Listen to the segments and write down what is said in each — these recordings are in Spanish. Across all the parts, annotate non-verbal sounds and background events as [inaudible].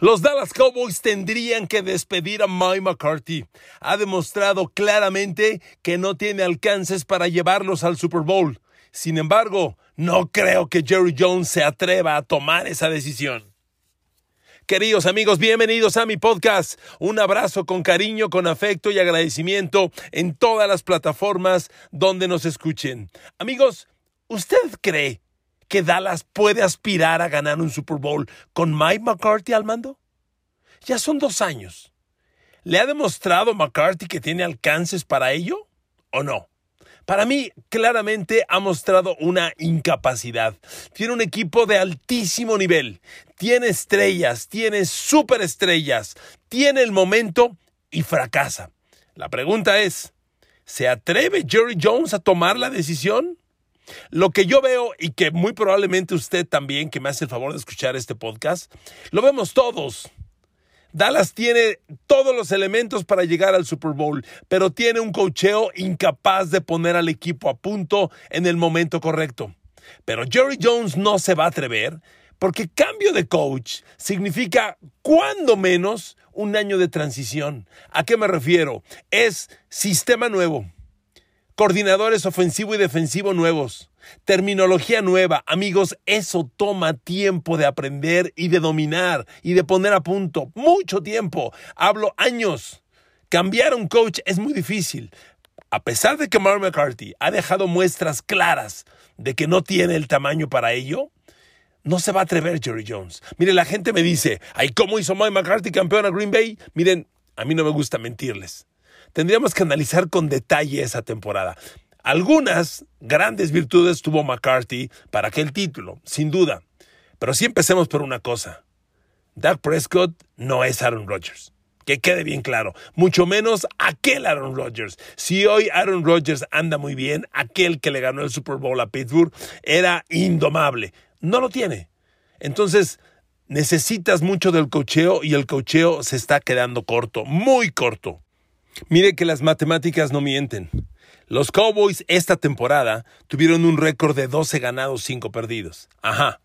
Los Dallas Cowboys tendrían que despedir a Mike McCarthy. Ha demostrado claramente que no tiene alcances para llevarlos al Super Bowl. Sin embargo, no creo que Jerry Jones se atreva a tomar esa decisión. Queridos amigos, bienvenidos a mi podcast. Un abrazo con cariño, con afecto y agradecimiento en todas las plataformas donde nos escuchen. Amigos, ¿usted cree que Dallas puede aspirar a ganar un Super Bowl con Mike McCarthy al mando? Ya son dos años. ¿Le ha demostrado McCarthy que tiene alcances para ello o no? Para mí, claramente ha mostrado una incapacidad. Tiene un equipo de altísimo nivel. Tiene estrellas, tiene superestrellas. Tiene el momento y fracasa. La pregunta es, ¿se atreve Jerry Jones a tomar la decisión? Lo que yo veo y que muy probablemente usted también, que me hace el favor de escuchar este podcast, lo vemos todos. Dallas tiene todos los elementos para llegar al Super Bowl, pero tiene un cocheo incapaz de poner al equipo a punto en el momento correcto. Pero Jerry Jones no se va a atrever porque cambio de coach significa, cuando menos, un año de transición. ¿A qué me refiero? Es sistema nuevo coordinadores ofensivo y defensivo nuevos, terminología nueva. Amigos, eso toma tiempo de aprender y de dominar y de poner a punto. Mucho tiempo. Hablo años. Cambiar un coach es muy difícil. A pesar de que Mark McCarthy ha dejado muestras claras de que no tiene el tamaño para ello, no se va a atrever Jerry Jones. Mire, la gente me dice, ay, ¿cómo hizo Mike McCarthy campeón a Green Bay? Miren, a mí no me gusta mentirles tendríamos que analizar con detalle esa temporada. Algunas grandes virtudes tuvo McCarthy para aquel título, sin duda. Pero sí empecemos por una cosa. Doug Prescott no es Aaron Rodgers. Que quede bien claro. Mucho menos aquel Aaron Rodgers. Si hoy Aaron Rodgers anda muy bien, aquel que le ganó el Super Bowl a Pittsburgh era indomable. No lo tiene. Entonces, necesitas mucho del cocheo y el cocheo se está quedando corto, muy corto. Mire que las matemáticas no mienten. Los Cowboys esta temporada tuvieron un récord de 12 ganados, 5 perdidos. Ajá,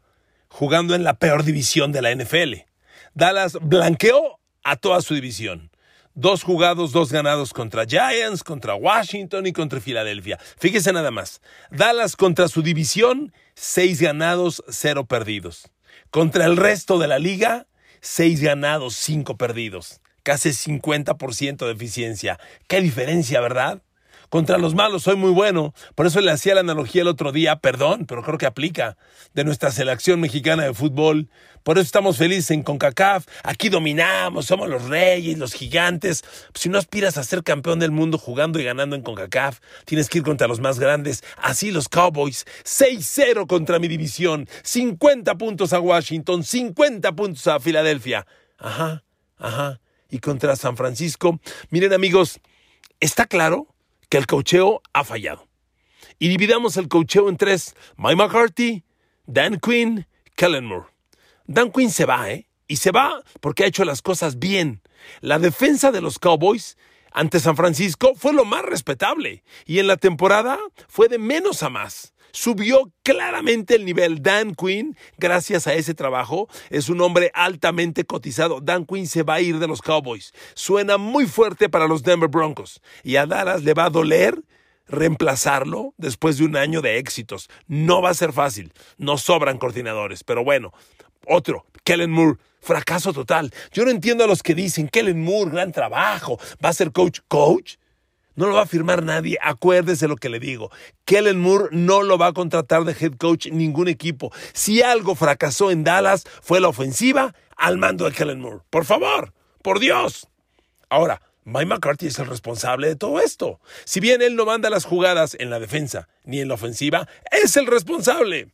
jugando en la peor división de la NFL. Dallas blanqueó a toda su división. Dos jugados, dos ganados contra Giants, contra Washington y contra Filadelfia. Fíjese nada más. Dallas contra su división, seis ganados, cero perdidos. Contra el resto de la liga, seis ganados, cinco perdidos casi 50% de eficiencia. Qué diferencia, ¿verdad? Contra los malos soy muy bueno. Por eso le hacía la analogía el otro día, perdón, pero creo que aplica, de nuestra selección mexicana de fútbol. Por eso estamos felices en CONCACAF. Aquí dominamos, somos los reyes, los gigantes. si no aspiras a ser campeón del mundo jugando y ganando en CONCACAF, tienes que ir contra los más grandes. Así los Cowboys. 6-0 contra mi división. 50 puntos a Washington, 50 puntos a Filadelfia. Ajá, ajá y contra San Francisco. Miren amigos, está claro que el cocheo ha fallado. Y dividamos el cocheo en tres. Mike McCarthy, Dan Quinn, Kellen Moore. Dan Quinn se va, ¿eh? Y se va porque ha hecho las cosas bien. La defensa de los Cowboys ante San Francisco fue lo más respetable. Y en la temporada fue de menos a más subió claramente el nivel. Dan Quinn, gracias a ese trabajo, es un hombre altamente cotizado. Dan Quinn se va a ir de los Cowboys. Suena muy fuerte para los Denver Broncos. Y a Dallas le va a doler reemplazarlo después de un año de éxitos. No va a ser fácil. No sobran coordinadores. Pero bueno, otro, Kellen Moore. Fracaso total. Yo no entiendo a los que dicen, Kellen Moore, gran trabajo, va a ser coach. ¿Coach? No lo va a firmar nadie. Acuérdese lo que le digo. Kellen Moore no lo va a contratar de head coach ningún equipo. Si algo fracasó en Dallas fue la ofensiva al mando de Kellen Moore. Por favor, por Dios. Ahora, Mike McCarthy es el responsable de todo esto. Si bien él no manda las jugadas en la defensa ni en la ofensiva, es el responsable.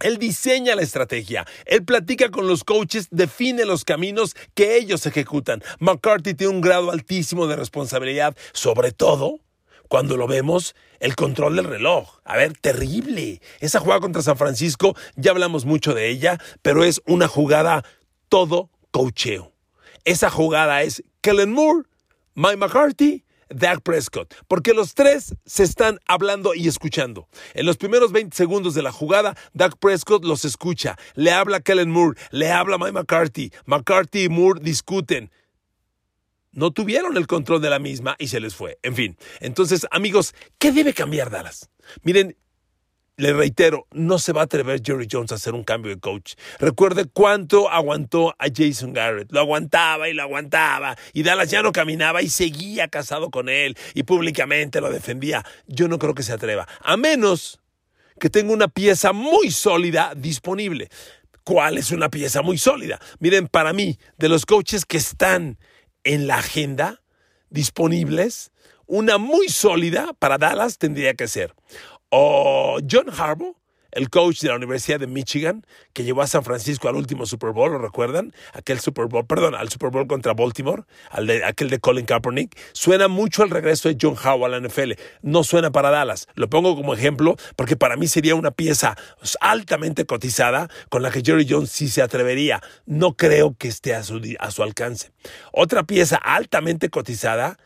Él diseña la estrategia, él platica con los coaches, define los caminos que ellos ejecutan. McCarthy tiene un grado altísimo de responsabilidad, sobre todo cuando lo vemos, el control del reloj. A ver, terrible. Esa jugada contra San Francisco, ya hablamos mucho de ella, pero es una jugada todo coacheo. Esa jugada es Kellen Moore, Mike McCarthy, Dak Prescott, porque los tres se están hablando y escuchando. En los primeros 20 segundos de la jugada, Dak Prescott los escucha, le habla a Kellen Moore, le habla a Mike McCarthy, McCarthy y Moore discuten no tuvieron el control de la misma y se les fue. En fin, entonces amigos, ¿qué debe cambiar Dallas? Miren, le reitero, no se va a atrever Jerry Jones a hacer un cambio de coach. Recuerde cuánto aguantó a Jason Garrett. Lo aguantaba y lo aguantaba. Y Dallas ya no caminaba y seguía casado con él. Y públicamente lo defendía. Yo no creo que se atreva. A menos que tenga una pieza muy sólida disponible. ¿Cuál es una pieza muy sólida? Miren, para mí, de los coaches que están en la agenda disponibles, una muy sólida para Dallas tendría que ser o John Harbaugh, el coach de la Universidad de Michigan, que llevó a San Francisco al último Super Bowl, ¿lo recuerdan? Aquel Super Bowl, perdón, al Super Bowl contra Baltimore, aquel de Colin Kaepernick. Suena mucho el regreso de John Harbaugh a la NFL. No suena para Dallas. Lo pongo como ejemplo porque para mí sería una pieza altamente cotizada con la que Jerry Jones sí se atrevería. No creo que esté a su, a su alcance. Otra pieza altamente cotizada,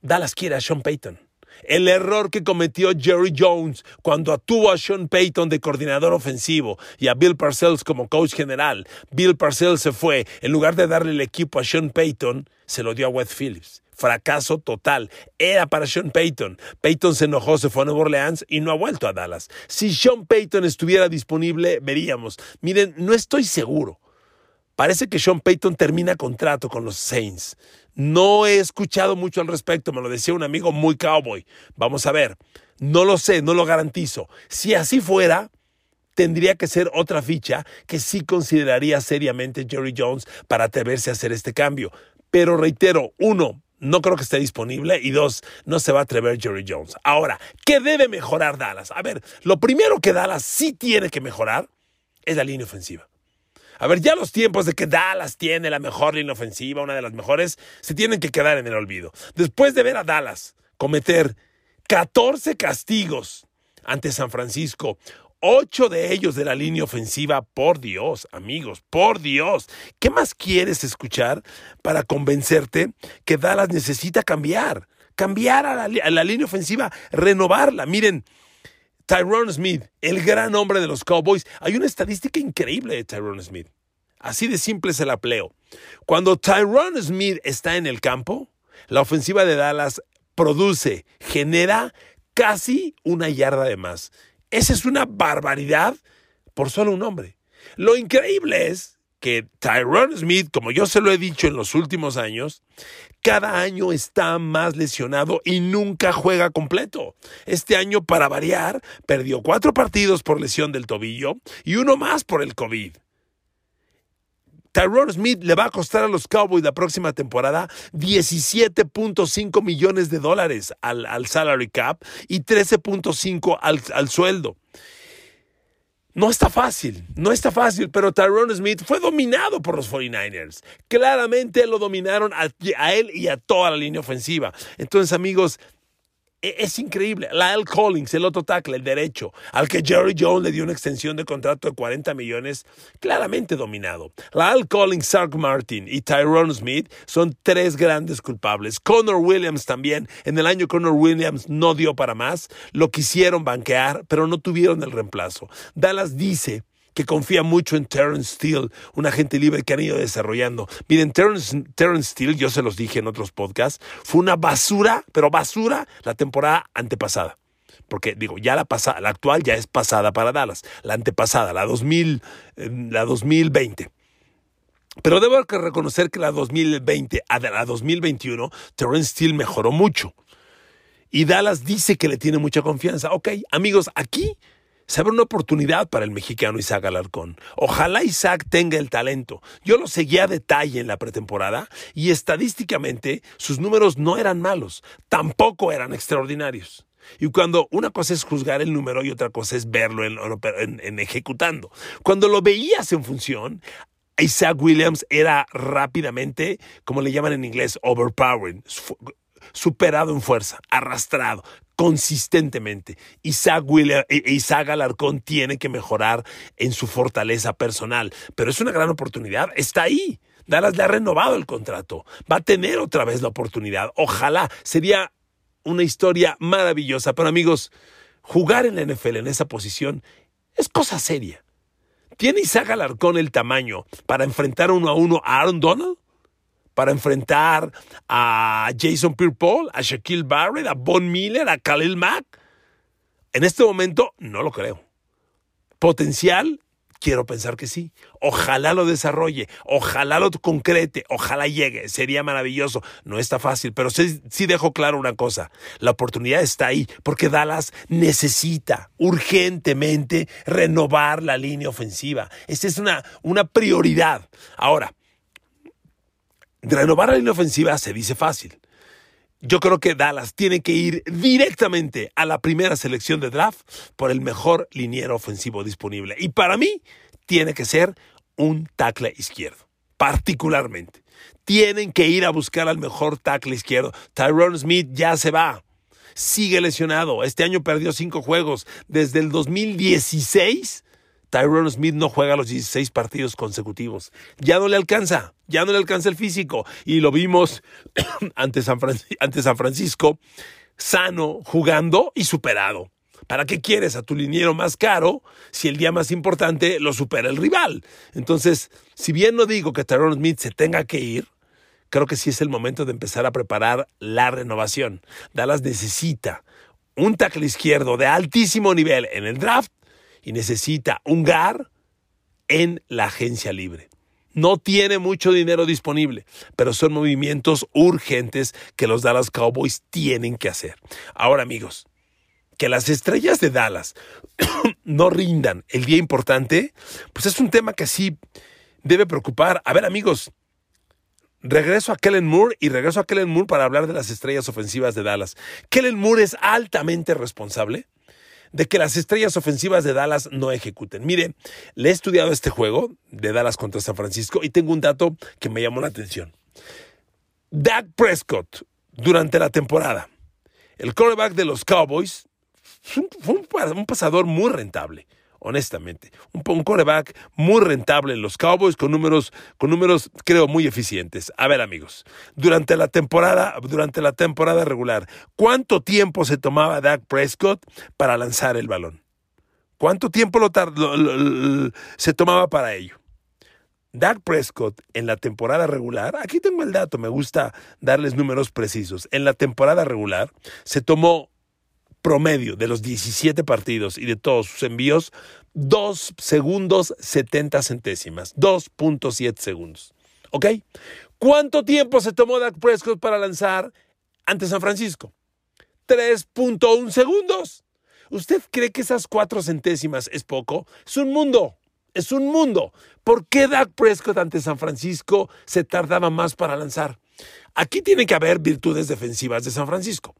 Dallas quiere a Sean Payton. El error que cometió Jerry Jones cuando tuvo a Sean Payton de coordinador ofensivo y a Bill Parcells como coach general. Bill Parcells se fue. En lugar de darle el equipo a Sean Payton, se lo dio a Wes Phillips. Fracaso total. Era para Sean Payton. Payton se enojó, se fue a Nueva Orleans y no ha vuelto a Dallas. Si Sean Payton estuviera disponible, veríamos. Miren, no estoy seguro. Parece que Sean Payton termina contrato con los Saints. No he escuchado mucho al respecto, me lo decía un amigo muy cowboy. Vamos a ver, no lo sé, no lo garantizo. Si así fuera, tendría que ser otra ficha que sí consideraría seriamente Jerry Jones para atreverse a hacer este cambio. Pero reitero, uno, no creo que esté disponible y dos, no se va a atrever Jerry Jones. Ahora, ¿qué debe mejorar Dallas? A ver, lo primero que Dallas sí tiene que mejorar es la línea ofensiva. A ver, ya los tiempos de que Dallas tiene la mejor línea ofensiva, una de las mejores, se tienen que quedar en el olvido. Después de ver a Dallas cometer 14 castigos ante San Francisco, ocho de ellos de la línea ofensiva, por Dios, amigos, por Dios. ¿Qué más quieres escuchar para convencerte que Dallas necesita cambiar? Cambiar a la, a la línea ofensiva, renovarla. Miren, Tyrone Smith, el gran hombre de los Cowboys. Hay una estadística increíble de Tyrone Smith. Así de simple se la pleo. Cuando Tyrone Smith está en el campo, la ofensiva de Dallas produce, genera casi una yarda de más. Esa es una barbaridad por solo un hombre. Lo increíble es que Tyrone Smith, como yo se lo he dicho en los últimos años, cada año está más lesionado y nunca juega completo. Este año, para variar, perdió cuatro partidos por lesión del tobillo y uno más por el COVID. Tyrone Smith le va a costar a los Cowboys la próxima temporada 17.5 millones de dólares al, salary cap y 13.5 al, al sueldo. No está fácil, no está fácil, pero Tyrone Smith fue dominado por los 49ers. Claramente lo dominaron a, a, él y a toda la línea ofensiva. Entonces, amigos, es increíble. Lyle Collins, el otro tackle, el derecho, al que Jerry Jones le dio una extensión de contrato de 40 millones, claramente dominado. Lyle Collins, Sark Martin y Tyrone Smith son tres grandes culpables. Connor Williams también. En el año Connor Williams no dio para más. Lo quisieron banquear, pero no tuvieron el reemplazo. Dallas dice que confía mucho en Terrence Steele, un agente libre que han ido desarrollando. Miren, Terrence, Steele, yo se los dije en otros podcasts, fue una basura, pero basura la temporada antepasada. Porque digo, ya la pasada, la actual ya es pasada para Dallas, la antepasada, la 2000, eh, la 2020. Pero debo reconocer que la 2020 a la 2021, Terrence Steele mejoró mucho. Y Dallas dice que le tiene mucha confianza. Ok, amigos, aquí se abre una oportunidad para el mexicano Isaac Alarcón. Ojalá Isaac tenga el talento. Yo lo seguía a detalle en la pretemporada y estadísticamente sus números no eran malos, tampoco eran extraordinarios. Y cuando una cosa es juzgar el número y otra cosa es verlo en ejecutando. Cuando lo veías en función, Isaac Williams era rápidamente, como le llaman en inglés, overpowering, superado en fuerza, arrastrado, consistentemente. Isaac, William, e, Isaac Alarcón tiene que mejorar en su fortaleza personal, pero es una gran oportunidad, está ahí. Dallas le ha renovado el contrato, va a tener otra vez la oportunidad. Ojalá, sería una historia maravillosa. Pero amigos, jugar en la NFL en esa posición es cosa seria. ¿Tiene Isaac Alarcón el tamaño para enfrentar uno a uno a Aaron Donald? ¿Para enfrentar a Jason Pierre-Paul, a Shaquille Barrett, a Von Miller, a Khalil Mack? En este momento no lo creo. Potencial, quiero pensar que sí. Ojalá lo desarrolle, ojalá lo concrete, ojalá llegue. Sería maravilloso. No está fácil, pero sí, dejo claro una cosa. La oportunidad está ahí porque Dallas necesita urgentemente renovar la línea ofensiva. Esta es una, una prioridad. Ahora, renovar la línea ofensiva se dice fácil. Yo creo que Dallas tiene que ir directamente a la primera selección de draft por el mejor liniero ofensivo disponible. Y para mí, tiene que ser un tackle izquierdo, particularmente. Tienen que ir a buscar al mejor tackle izquierdo. Tyrone Smith ya se va. Sigue lesionado. Este año perdió cinco juegos. Desde el 2016 Tyrone Smith no juega los 16 partidos consecutivos. Ya no le alcanza, ya no le alcanza el físico. Y lo vimos [clears throat] ante San, Francisco, sano, jugando y superado. ¿Para qué quieres a tu liniero más caro si el día más importante lo supera el rival? Entonces, si bien no digo que Tyrone Smith se tenga que ir, creo que sí es el momento de empezar a preparar la renovación. Dallas necesita un tackle izquierdo de altísimo nivel en el draft y necesita un GAR en la agencia libre. No tiene mucho dinero disponible, pero son movimientos urgentes que los Dallas Cowboys tienen que hacer. Ahora amigos, que las estrellas de Dallas [coughs] no rindan el día importante, pues es un tema que sí debe preocupar. A ver amigos, regreso a Kellen Moore y regreso a Kellen Moore para hablar de las estrellas ofensivas de Dallas. Kellen Moore es altamente responsable de que las estrellas ofensivas de Dallas no ejecuten. Mire, le he estudiado este juego de Dallas contra San Francisco y tengo un dato que me llamó la atención. Dak Prescott, durante la temporada, el quarterback de los Cowboys, fue un pasador muy rentable honestamente. Un, un coreback muy rentable en los Cowboys con números, con números, creo, muy eficientes. A ver, amigos, durante la temporada, durante la temporada regular, ¿cuánto tiempo se tomaba Dak Prescott para lanzar el balón? ¿Cuánto tiempo lo, se tomaba para ello? Dak Prescott en la temporada regular, aquí tengo el dato, me gusta darles números precisos. En la temporada regular se tomó promedio de los 17 partidos y de todos sus envíos, 2 segundos 70 centésimas, 2.7 segundos. ¿Ok? ¿Cuánto tiempo se tomó Dak Prescott para lanzar ante San Francisco? 3.1 segundos. ¿Usted cree que esas 4 centésimas es poco? Es un mundo. Es un mundo. ¿Por qué Dak Prescott ante San Francisco se tardaba más para lanzar? Aquí tiene que haber virtudes defensivas de San Francisco.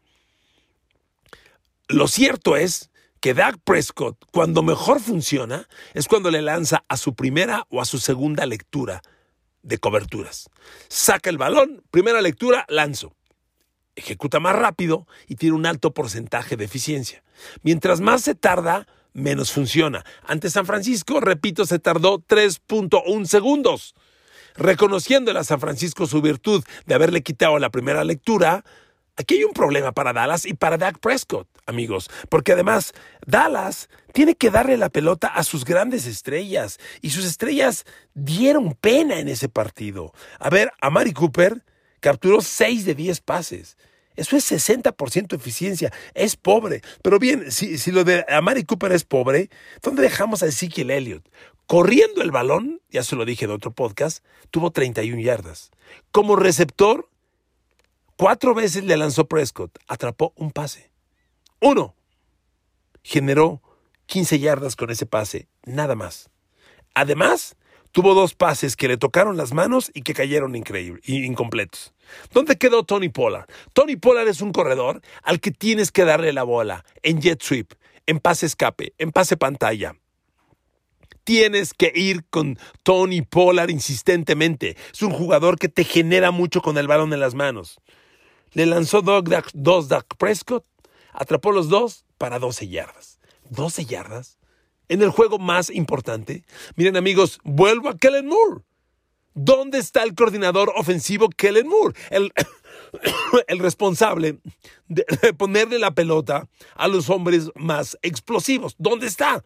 Lo cierto es que Dak Prescott, cuando mejor funciona, es cuando le lanza a su primera o a su segunda lectura de coberturas. Saca el balón, primera lectura, lanzo. Ejecuta más rápido y tiene un alto porcentaje de eficiencia. Mientras más se tarda, menos funciona. Ante San Francisco, repito, se tardó 3.1 segundos. Reconociéndole a San Francisco su virtud de haberle quitado la primera lectura, Aquí hay un problema para Dallas y para Dak Prescott, amigos, porque además Dallas tiene que darle la pelota a sus grandes estrellas y sus estrellas dieron pena en ese partido. A ver, a Mari Cooper capturó 6 de 10 pases. Eso es 60% eficiencia. Es pobre. Pero bien, si, si lo de Amari Cooper es pobre, ¿dónde dejamos a Ezekiel Elliott? Corriendo el balón, ya se lo dije en otro podcast, tuvo 31 yardas. Como receptor, Cuatro veces le lanzó Prescott, atrapó un pase. Uno. Generó 15 yardas con ese pase, nada más. Además, tuvo dos pases que le tocaron las manos y que cayeron increíble, incompletos. ¿Dónde quedó Tony Pollard? Tony Pollard es un corredor al que tienes que darle la bola en jet sweep, en pase escape, en pase pantalla. Tienes que ir con Tony Pollard insistentemente. Es un jugador que te genera mucho con el balón en las manos. Le lanzó dos Dak Prescott, atrapó los dos para 12 yardas. 12 yardas. En el juego más importante. Miren amigos, vuelvo a Kellen Moore. ¿Dónde está el coordinador ofensivo Kellen Moore? El, [coughs] el responsable de, ponerle la pelota a los hombres más explosivos. ¿Dónde está?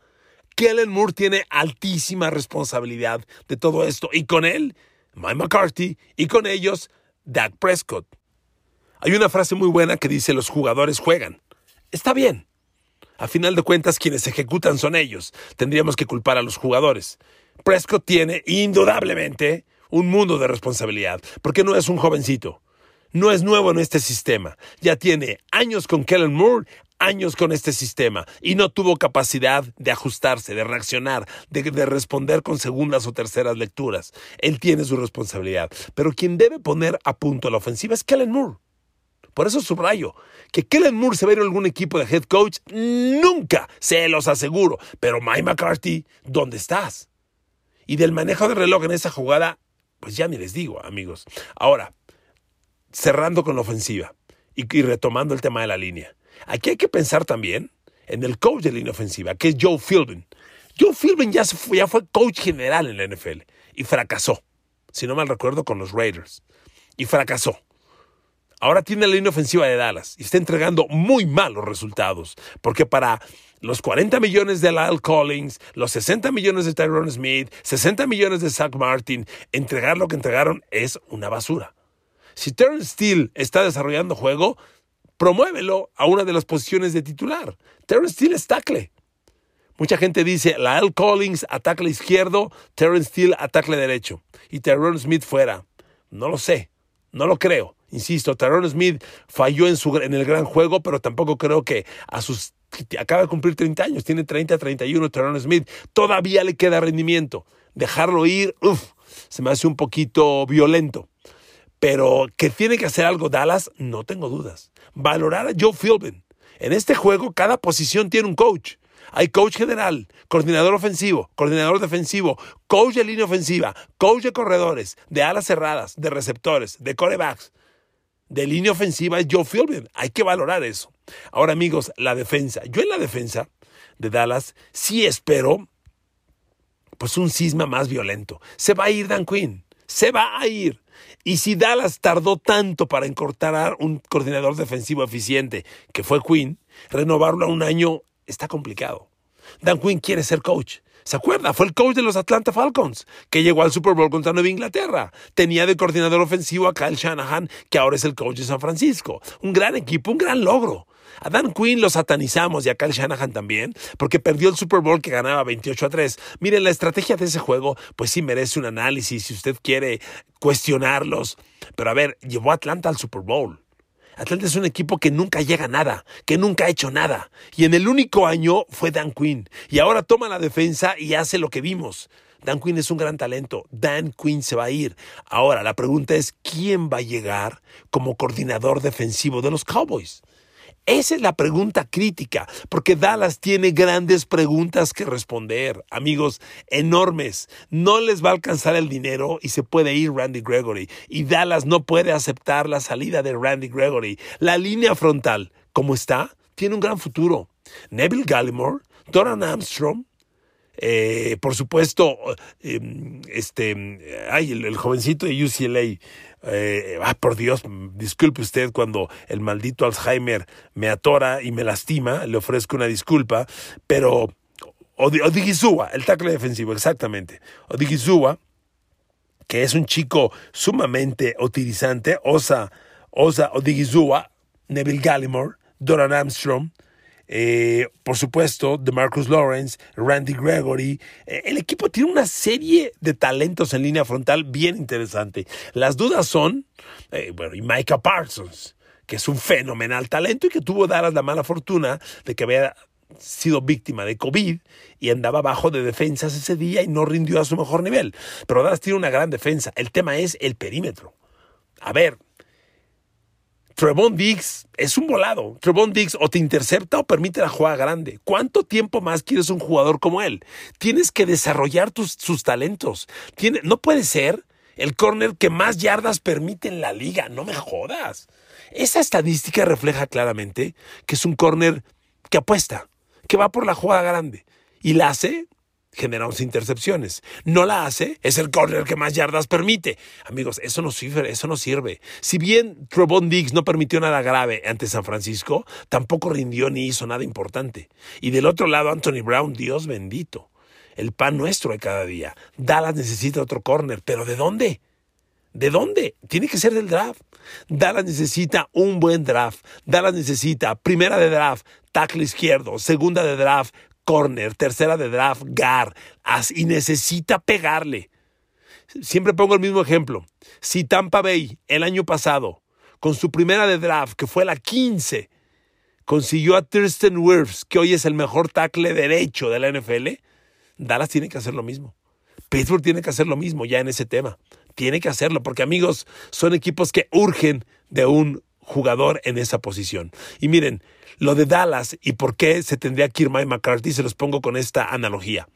Kellen Moore tiene altísima responsabilidad de todo esto. Y con él, Mike McCarthy, y con ellos, Dak Prescott. Hay una frase muy buena que dice los jugadores juegan. Está bien. A final de cuentas, quienes ejecutan son ellos. Tendríamos que culpar a los jugadores. Prescott tiene indudablemente un mundo de responsabilidad, porque no es un jovencito. No es nuevo en este sistema. Ya tiene años con Kellen Moore, años con este sistema y no tuvo capacidad de ajustarse, de reaccionar, de, de, responder con segundas o terceras lecturas. Él tiene su responsabilidad. Pero quien debe poner a punto la ofensiva es Kellen Moore. Por eso subrayo que Kellen Moore se va a ir a algún equipo de head coach, nunca, se los aseguro. Pero Mike McCarthy, ¿dónde estás? Y del manejo de reloj en esa jugada, pues ya ni les digo, amigos. Ahora, cerrando con la ofensiva y, retomando el tema de la línea. Aquí hay que pensar también en el coach de línea ofensiva, que es Joe Philbin. Joe Philbin ya, fue, ya fue coach general en la NFL y fracasó, si no mal recuerdo, con los Raiders. Y fracasó. Ahora tiene la línea ofensiva de Dallas y está entregando muy malos resultados, porque para los 40 millones de Lyle Collins, los 60 millones de Tyrone Smith, 60 millones de Zach Martin, entregar lo que entregaron es una basura. Si Terrence Steele está desarrollando juego, promuévelo a una de las posiciones de titular. Terrence Steele es tackle. Mucha gente dice, Lyle Collins ataque izquierdo, Terrence Steele ataque derecho y Tyrone Smith fuera. No lo sé, no lo creo. Insisto, Tyrone Smith falló en, su, en el gran juego, pero tampoco creo que a sus acaba de cumplir 30 años, tiene 30, 31, Tyrone Smith, todavía le queda rendimiento. Dejarlo ir, uff, se me hace un poquito violento. Pero que tiene que hacer algo Dallas, no tengo dudas. Valorar a Joe Philbin. En este juego, cada posición tiene un coach. Hay coach general, coordinador ofensivo, coordinador defensivo, coach de línea ofensiva, coach de corredores, de alas cerradas, de receptores, de corebacks. De línea ofensiva es Joe Philbin. Hay que valorar eso. Ahora, amigos, la defensa. Yo en la defensa de Dallas sí espero pues un cisma más violento. Se va a ir Dan Quinn. Se va a ir. Y si Dallas tardó tanto para encortar un coordinador defensivo eficiente, que fue Quinn, renovarlo a un año está complicado. Dan Quinn quiere ser coach. ¿Se acuerda? Fue el coach de los Atlanta Falcons, que llegó al Super Bowl contra Nueva Inglaterra. Tenía de coordinador ofensivo a Kyle Shanahan, que ahora es el coach de San Francisco. Un gran equipo, un gran logro. A Dan Quinn lo satanizamos y a Kyle Shanahan también, porque perdió el Super Bowl que ganaba 28 a 3. Miren, la estrategia de ese juego, pues sí merece un análisis si usted quiere cuestionarlos. Pero a ver, llevó a Atlanta al Super Bowl. Atlanta es un equipo que nunca llega a nada, que nunca ha hecho nada. Y en el único año fue Dan Quinn. Y ahora toma la defensa y hace lo que vimos. Dan Quinn es un gran talento. Dan Quinn se va a ir. Ahora, la pregunta es, ¿quién va a llegar como coordinador defensivo de los Cowboys? Esa es la pregunta crítica, porque Dallas tiene grandes preguntas que responder, amigos, enormes. No les va a alcanzar el dinero y se puede ir Randy Gregory. Y Dallas no puede aceptar la salida de Randy Gregory. La línea frontal, como está, tiene un gran futuro. Neville Gallimore, Doran Armstrong, eh, por supuesto, eh, este, ay, el, jovencito de UCLA, eh, ah, por Dios, disculpe usted cuando el maldito Alzheimer me atora y me lastima, le ofrezco una disculpa, pero Odigizua, el tackle defensivo, exactamente. Odigizua, que es un chico sumamente utilizante, Osa, Osa Neville Gallimore, Doran Armstrong, eh, por supuesto, de Marcus Lawrence, Randy Gregory. Eh, el equipo tiene una serie de talentos en línea frontal bien interesante. Las dudas son, eh, bueno, y Micah Parsons, que es un fenomenal talento y que tuvo Dallas la mala fortuna de que había sido víctima de COVID y andaba bajo de defensas ese día y no rindió a su mejor nivel. Pero Dallas tiene una gran defensa. El tema es el perímetro. A ver, Trevon Diggs es un volado. Trevon Diggs o te intercepta o permite la jugada grande. ¿Cuánto tiempo más quieres un jugador como él? Tienes que desarrollar tus, sus talentos. No puede ser el corner que más yardas permite en la liga. No me jodas. Esa estadística refleja claramente que es un corner que apuesta, que va por la jugada grande y la hace genera 11 intercepciones. No la hace, es el corner que más yardas permite. Amigos, eso no sirve, eso no sirve. Si bien Trevon Diggs no permitió nada grave ante San Francisco, tampoco rindió ni hizo nada importante. Y del otro lado, Anthony Brown, Dios bendito. El pan nuestro de cada día. Dallas necesita otro corner, pero ¿de dónde? ¿De dónde? Tiene que ser del draft. Dallas necesita un buen draft. Dallas necesita primera de draft, tackle izquierdo, segunda de draft, corner, tercera de draft, gar, y necesita pegarle. Siempre pongo el mismo ejemplo. Si Tampa Bay el año pasado, con su primera de draft, que fue la 15, consiguió a Thurston Wirfs, que hoy es el mejor tackle derecho de la NFL, Dallas tiene que hacer lo mismo. Pittsburgh tiene que hacer lo mismo ya en ese tema. Tiene que hacerlo, porque amigos, son equipos que urgen de un jugador en esa posición. Y miren, lo de Dallas y por qué se tendría que ir McCarthy se los pongo con esta analogía.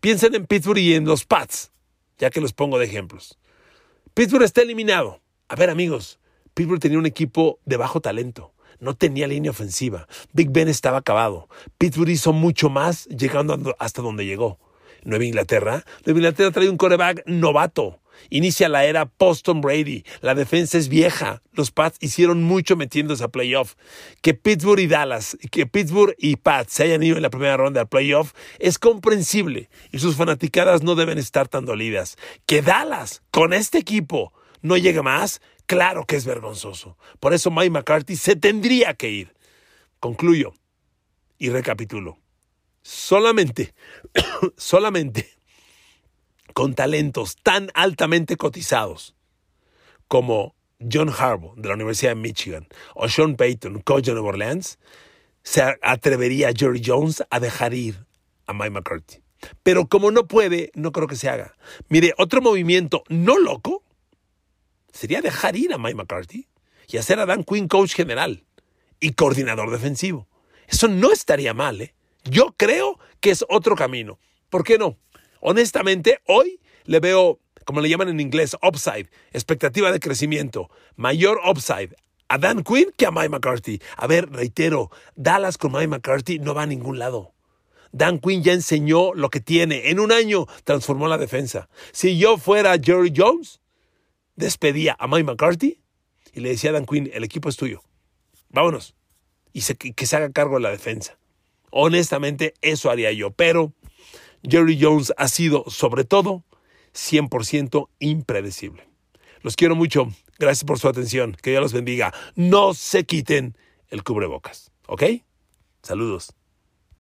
Piensen en Pittsburgh y en los Pats, ya que los pongo de ejemplos. Pittsburgh está eliminado. A ver, amigos, Pittsburgh tenía un equipo de bajo talento. No tenía línea ofensiva. Big Ben estaba acabado. Pittsburgh hizo mucho más llegando hasta donde llegó. Nueva Inglaterra. Nueva Inglaterra trae un coreback novato. Inicia la era post-Tom Brady. La defensa es vieja. Los Pats hicieron mucho metiéndose a playoff. Que Pittsburgh y Dallas, que Pittsburgh y Pats se hayan ido en la primera ronda al playoff es comprensible y sus fanaticadas no deben estar tan dolidas. Que Dallas, con este equipo, no llegue más, claro que es vergonzoso. Por eso Mike McCarthy se tendría que ir. Concluyo y recapitulo. Solamente, [coughs] solamente con talentos tan altamente cotizados como John Harbaugh de la Universidad de Michigan o Sean Payton, coach de Nueva Orleans, se atrevería Jerry Jones a dejar ir a Mike McCarthy. Pero como no puede, no creo que se haga. Mire, otro movimiento no loco sería dejar ir a Mike McCarthy y hacer a Dan Quinn coach general y coordinador defensivo. Eso no estaría mal, ¿eh? Yo creo que es otro camino. ¿Por qué no? Honestamente, hoy le veo, como le llaman en inglés, upside, expectativa de crecimiento, mayor upside a Dan Quinn que a Mike McCarthy. A ver, reitero, Dallas con Mike McCarthy no va a ningún lado. Dan Quinn ya enseñó lo que tiene. En un año transformó la defensa. Si yo fuera Jerry Jones, despedía a Mike McCarthy y le decía a Dan Quinn, el equipo es tuyo. Vámonos. Y que se haga cargo de la defensa. Honestamente, eso haría yo. Pero Jerry Jones ha sido, sobre todo, 100% impredecible. Los quiero mucho. Gracias por su atención. Que Dios los bendiga. No se quiten el cubrebocas. ¿Ok? Saludos.